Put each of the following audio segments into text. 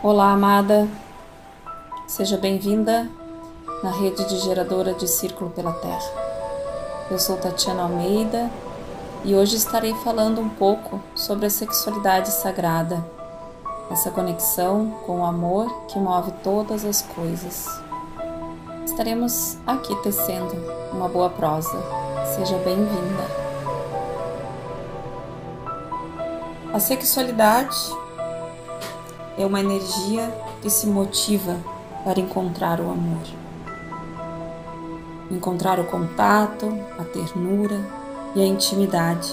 Olá, amada. Seja bem-vinda na rede de geradora de Círculo pela Terra. Eu sou Tatiana Almeida e hoje estarei falando um pouco sobre a sexualidade sagrada, essa conexão com o amor que move todas as coisas. Estaremos aqui tecendo uma boa prosa. Seja bem-vinda. A sexualidade é uma energia que se motiva para encontrar o amor. Encontrar o contato, a ternura e a intimidade.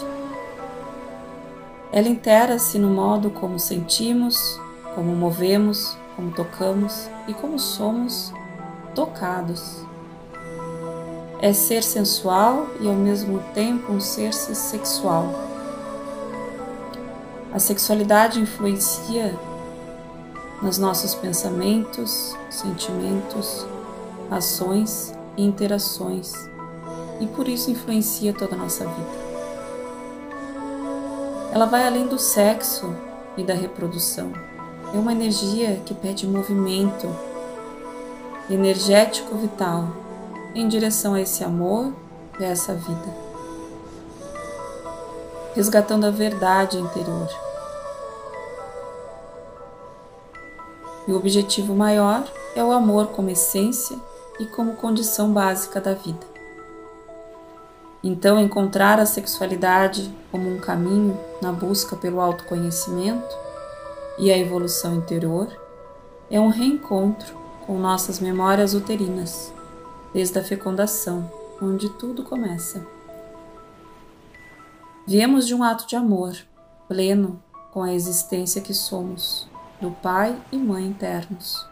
Ela intera-se no modo como sentimos, como movemos, como tocamos e como somos tocados. É ser sensual e ao mesmo tempo um ser sexual a sexualidade influencia nos nossos pensamentos, sentimentos, ações e interações, e por isso influencia toda a nossa vida. Ela vai além do sexo e da reprodução. É uma energia que pede movimento energético vital em direção a esse amor e a essa vida, resgatando a verdade interior. E o objetivo maior é o amor como essência e como condição básica da vida. Então, encontrar a sexualidade como um caminho na busca pelo autoconhecimento e a evolução interior é um reencontro com nossas memórias uterinas, desde a fecundação, onde tudo começa. Viemos de um ato de amor, pleno com a existência que somos do Pai e Mãe internos.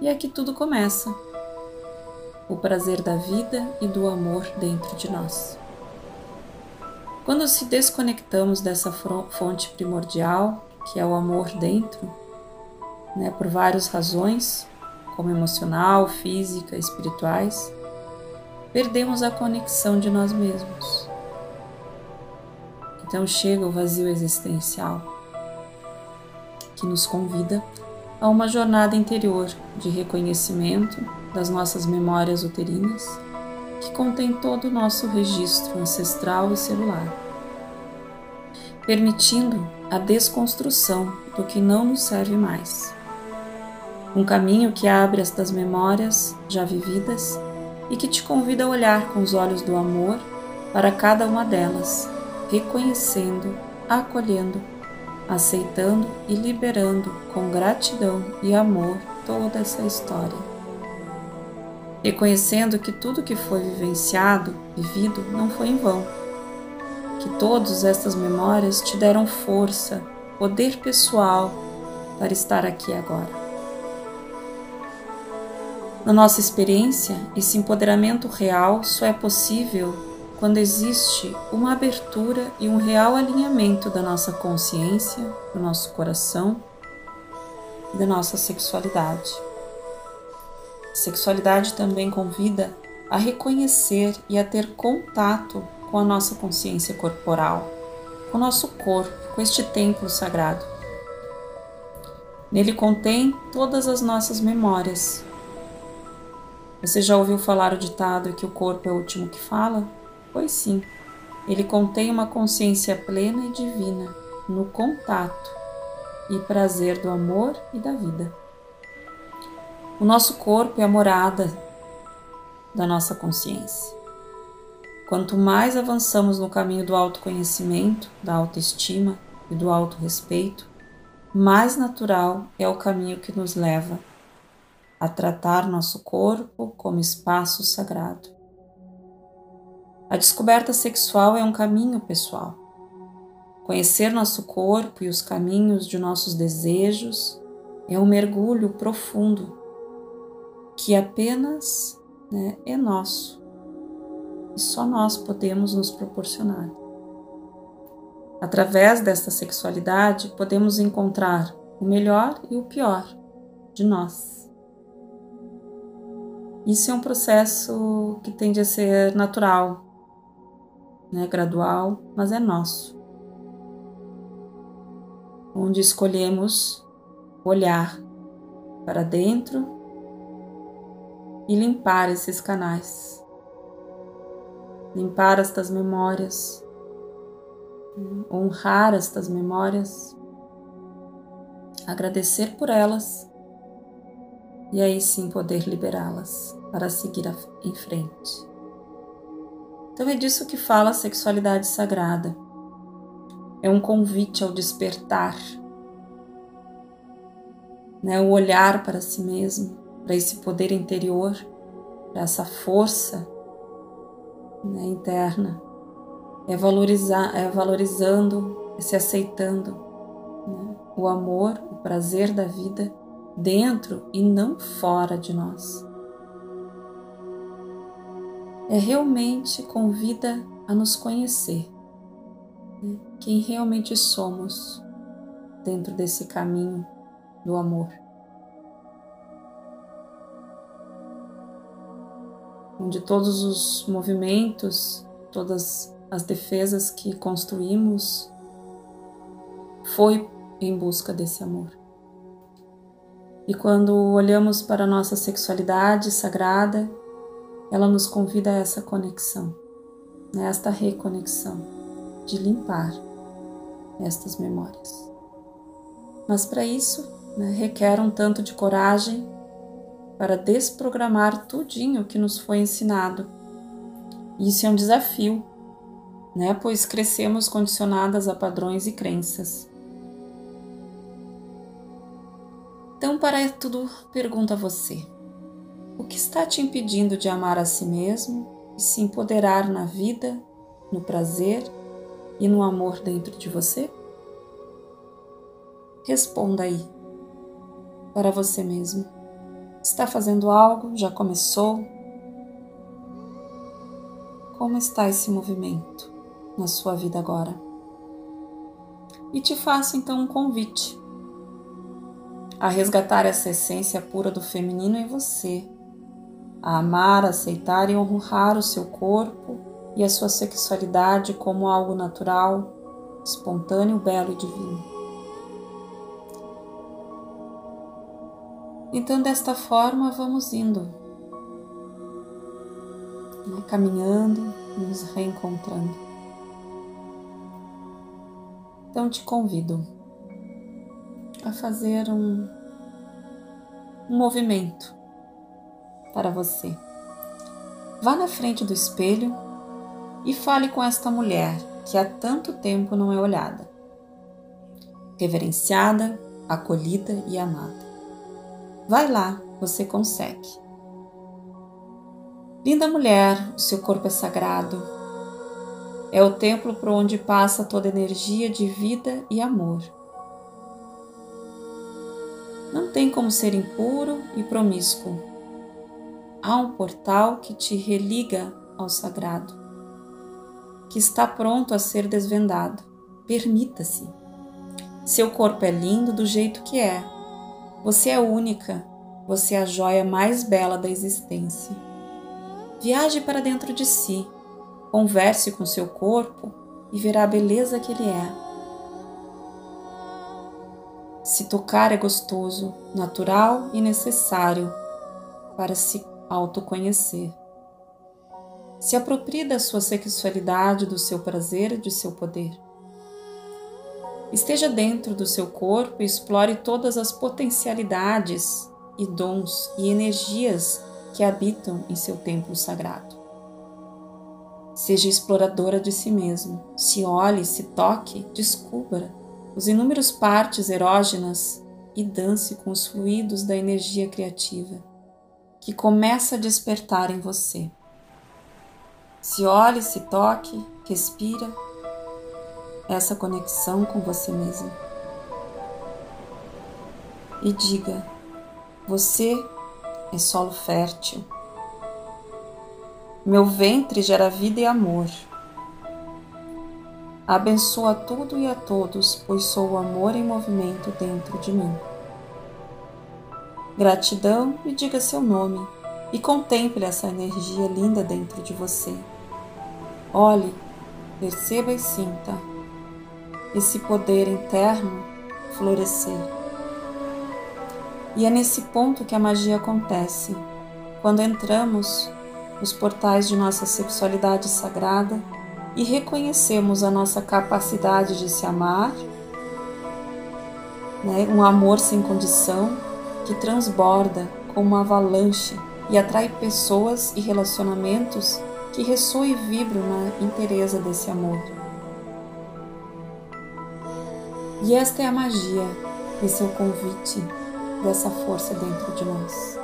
E aqui tudo começa. O prazer da vida e do amor dentro de nós. Quando se desconectamos dessa fonte primordial, que é o amor dentro, né, por várias razões, como emocional, física, espirituais, perdemos a conexão de nós mesmos. Então chega o vazio existencial que nos convida a uma jornada interior de reconhecimento das nossas memórias uterinas, que contém todo o nosso registro ancestral e celular, permitindo a desconstrução do que não nos serve mais. Um caminho que abre estas memórias já vividas e que te convida a olhar com os olhos do amor para cada uma delas, reconhecendo, acolhendo aceitando e liberando com gratidão e amor toda essa história. Reconhecendo que tudo que foi vivenciado, vivido, não foi em vão. Que todas estas memórias te deram força, poder pessoal para estar aqui agora. Na nossa experiência, esse empoderamento real só é possível quando existe uma abertura e um real alinhamento da nossa consciência, do nosso coração e da nossa sexualidade. A sexualidade também convida a reconhecer e a ter contato com a nossa consciência corporal, com o nosso corpo, com este templo sagrado. Nele contém todas as nossas memórias. Você já ouviu falar o ditado que o corpo é o último que fala? Pois sim, ele contém uma consciência plena e divina no contato e prazer do amor e da vida. O nosso corpo é a morada da nossa consciência. Quanto mais avançamos no caminho do autoconhecimento, da autoestima e do autorrespeito, mais natural é o caminho que nos leva a tratar nosso corpo como espaço sagrado a descoberta sexual é um caminho pessoal. Conhecer nosso corpo e os caminhos de nossos desejos é um mergulho profundo que apenas né, é nosso e só nós podemos nos proporcionar. Através desta sexualidade, podemos encontrar o melhor e o pior de nós. Isso é um processo que tende a ser natural, né, gradual, mas é nosso. Onde escolhemos olhar para dentro e limpar esses canais, limpar estas memórias, honrar estas memórias, agradecer por elas e aí sim poder liberá-las para seguir em frente. Então é disso que fala a sexualidade sagrada. É um convite ao despertar, né? o olhar para si mesmo, para esse poder interior, para essa força né, interna. É, valorizar, é valorizando, é se aceitando né? o amor, o prazer da vida dentro e não fora de nós. É realmente convida a nos conhecer, né? quem realmente somos dentro desse caminho do amor. Onde todos os movimentos, todas as defesas que construímos foi em busca desse amor. E quando olhamos para a nossa sexualidade sagrada, ela nos convida a essa conexão, a esta reconexão, de limpar estas memórias. Mas para isso, né, requer um tanto de coragem para desprogramar tudinho que nos foi ensinado. Isso é um desafio, né, pois crescemos condicionadas a padrões e crenças. Então, para tudo, pergunto a você: o que está te impedindo de amar a si mesmo e se empoderar na vida, no prazer e no amor dentro de você? Responda aí para você mesmo. Está fazendo algo? Já começou? Como está esse movimento na sua vida agora? E te faço então um convite a resgatar essa essência pura do feminino em você, a amar, aceitar e honrar o seu corpo e a sua sexualidade como algo natural, espontâneo, belo e divino. Então, desta forma, vamos indo, né, caminhando, nos reencontrando. Então, te convido a fazer um, um movimento para você. Vá na frente do espelho e fale com esta mulher que há tanto tempo não é olhada, reverenciada, acolhida e amada. Vai lá, você consegue. Linda mulher, o seu corpo é sagrado. É o templo por onde passa toda energia de vida e amor não tem como ser impuro e promíscuo. Há um portal que te religa ao sagrado, que está pronto a ser desvendado. Permita-se. Seu corpo é lindo do jeito que é. Você é única, você é a joia mais bela da existência. Viaje para dentro de si, converse com seu corpo e verá a beleza que ele é se tocar é gostoso, natural e necessário para se autoconhecer. Se aproprie da sua sexualidade, do seu prazer e de seu poder. Esteja dentro do seu corpo e explore todas as potencialidades e dons e energias que habitam em seu templo sagrado. Seja exploradora de si mesmo. Se olhe, se toque, descubra os inúmeros partes erógenas e dance com os fluidos da energia criativa que começa a despertar em você. Se olhe, se toque, respira essa conexão com você mesmo. E diga: você é solo fértil. Meu ventre gera vida e amor. Abençoa tudo e a todos, pois sou o amor em movimento dentro de mim. Gratidão e diga seu nome e contemple essa energia linda dentro de você. Olhe, perceba e sinta esse poder interno florescer. E é nesse ponto que a magia acontece, quando entramos nos portais de nossa sexualidade sagrada e reconhecemos a nossa capacidade de se amar, né, um amor sem condição que transborda como uma avalanche e atrai pessoas e relacionamentos que ressoam e vibram na inteireza desse amor. E esta é a magia, esse é o convite dessa força dentro de nós.